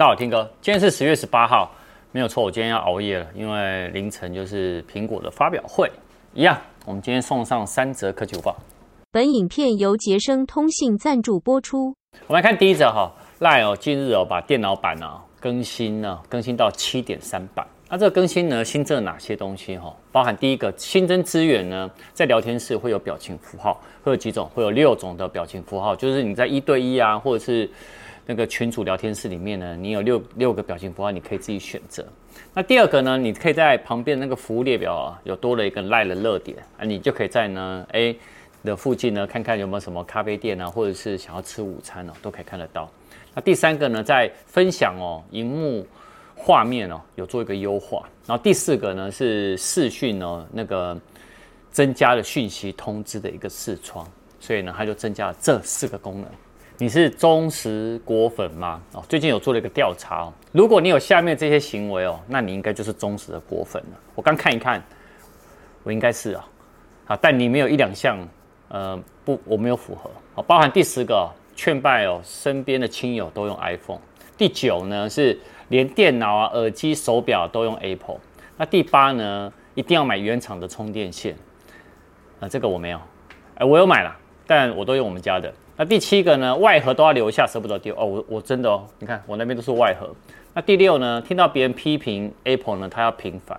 大家好，听哥，今天是十月十八号，没有错，我今天要熬夜了，因为凌晨就是苹果的发表会一样。我们今天送上三则科技午报。本影片由杰生通信赞助播出。我们来看第一则哈，LINE 哦，近日哦把电脑版呢更新呢，更新到七点三版。那这个更新呢，新增了哪些东西哈？包含第一个新增资源呢，在聊天室会有表情符号，会有几种，会有六种的表情符号，就是你在一对一啊，或者是。那个群组聊天室里面呢，你有六六个表情符号，你可以自己选择。那第二个呢，你可以在旁边那个服务列表啊，有多了一个 LINE 的热点啊，你就可以在呢 A 的附近呢，看看有没有什么咖啡店啊，或者是想要吃午餐哦，都可以看得到。那第三个呢，在分享哦，荧幕画面哦，有做一个优化。然后第四个呢，是视讯哦，那个增加了讯息通知的一个视窗，所以呢，它就增加了这四个功能。你是忠实果粉吗？哦，最近有做了一个调查哦。如果你有下面这些行为哦，那你应该就是忠实的果粉了。我刚看一看，我应该是啊，啊，但你没有一两项，呃，不，我没有符合。好，包含第十个劝败哦，身边的亲友都用 iPhone。第九呢是连电脑啊、耳机、手表都用 Apple。那第八呢，一定要买原厂的充电线。啊，这个我没有，哎，我有买了，但我都用我们家的。那第七个呢？外盒都要留下，舍不得丢哦。我我真的哦，你看我那边都是外盒。那第六呢？听到别人批评 Apple 呢，他要平反。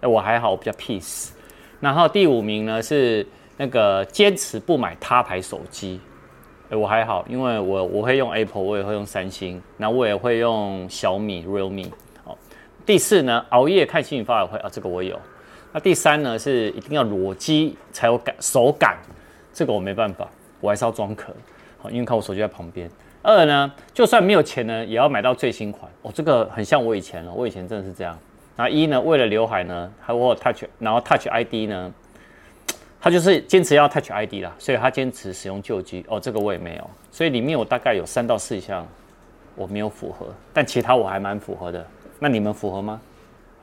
哎，我还好，我比较 peace。然后第五名呢是那个坚持不买他牌手机。哎，我还好，因为我我会用 Apple，我也会用三星，那我也会用小米 Realme。哦，第四呢，熬夜看新闻发布会啊，这个我有。那第三呢是一定要裸机才有感手感，这个我没办法，我还是要装壳。因为看我手机在旁边。二呢，就算没有钱呢，也要买到最新款。哦，这个很像我以前了，我以前真的是这样。那一呢，为了刘海呢，还有 Touch，然后 Touch ID 呢，他就是坚持要 Touch ID 啦，所以他坚持使用旧机。哦，这个我也没有。所以里面我大概有三到四项我没有符合，但其他我还蛮符合的。那你们符合吗？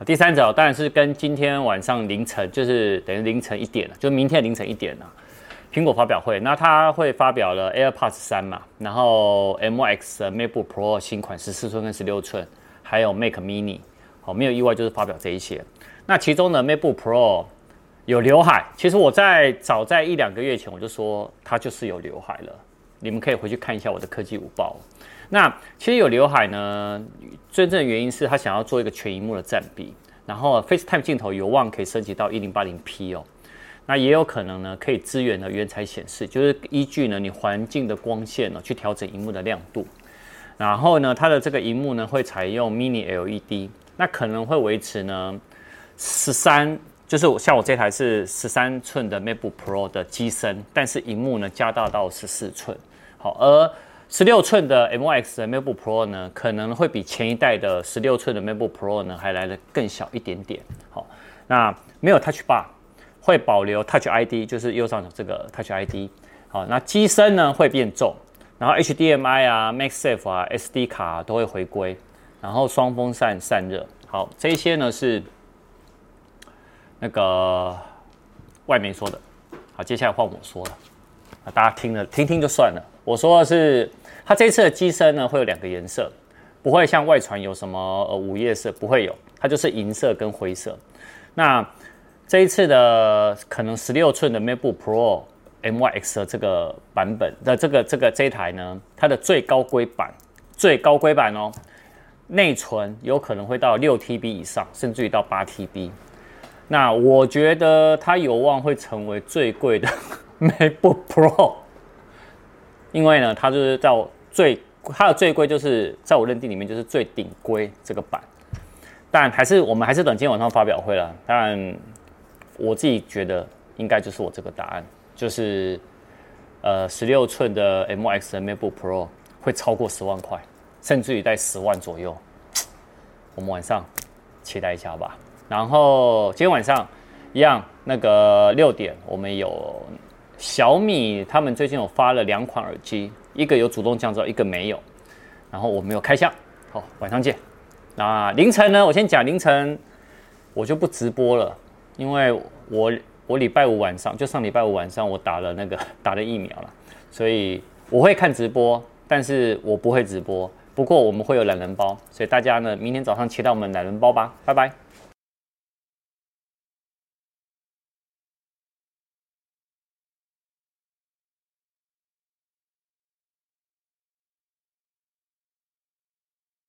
第三者当然是跟今天晚上凌晨，就是等于凌晨一点了，就明天凌晨一点了。苹果发表会，那它会发表了 AirPods 三嘛，然后 M1X 的 MacBook Pro 新款十四寸跟十六寸，还有 Mac Mini，好，没有意外就是发表这一些。那其中呢，MacBook Pro 有刘海，其实我在早在一两个月前我就说它就是有刘海了，你们可以回去看一下我的科技午报。那其实有刘海呢，真正的原因是它想要做一个全萤幕的占比，然后 FaceTime 镜头有望可以升级到一零八零 P 哦。那也有可能呢，可以支援的原彩显示，就是依据呢你环境的光线呢去调整荧幕的亮度。然后呢，它的这个荧幕呢会采用 Mini LED，那可能会维持呢十三，就是像我这台是十三寸的 MacBook Pro 的机身，但是荧幕呢加大到十四寸。好，而十六寸的 M1X 的 MacBook Pro 呢，可能会比前一代的十六寸的 MacBook Pro 呢还来的更小一点点。好，那没有 Touch Bar。会保留 Touch ID，就是右上角这个 Touch ID。好，那机身呢会变重，然后 HDMI 啊、MagSafe 啊、SD 卡都会回归，然后双风扇散热。好，这些呢是那个外媒说的。好，接下来换我说了，啊，大家听了听听就算了。我说的是，它这次的机身呢会有两个颜色，不会像外传有什么呃午夜色，不会有，它就是银色跟灰色。那这一次的可能十六寸的 MacBook Pro M Y X 的这个版本的这个这个这一台呢，它的最高规版，最高规版哦，内存有可能会到六 TB 以上，甚至于到八 TB。那我觉得它有望会成为最贵的 MacBook Pro，因为呢，它就是在最它的最贵就是在我认定里面就是最顶规这个版。但还是我们还是等今天晚上发表会了，当然。我自己觉得应该就是我这个答案，就是呃十六寸的 M X 的 MacBook Pro 会超过十万块，甚至于在十万左右。我们晚上期待一下吧。然后今天晚上一样，那个六点我们有小米，他们最近有发了两款耳机，一个有主动降噪，一个没有。然后我没有开箱，好，晚上见。那凌晨呢？我先讲凌晨，我就不直播了。因为我我礼拜五晚上就上礼拜五晚上我打了那个 打了疫苗了，所以我会看直播，但是我不会直播。不过我们会有懒人包，所以大家呢明天早上切到我们懒人包吧，拜拜。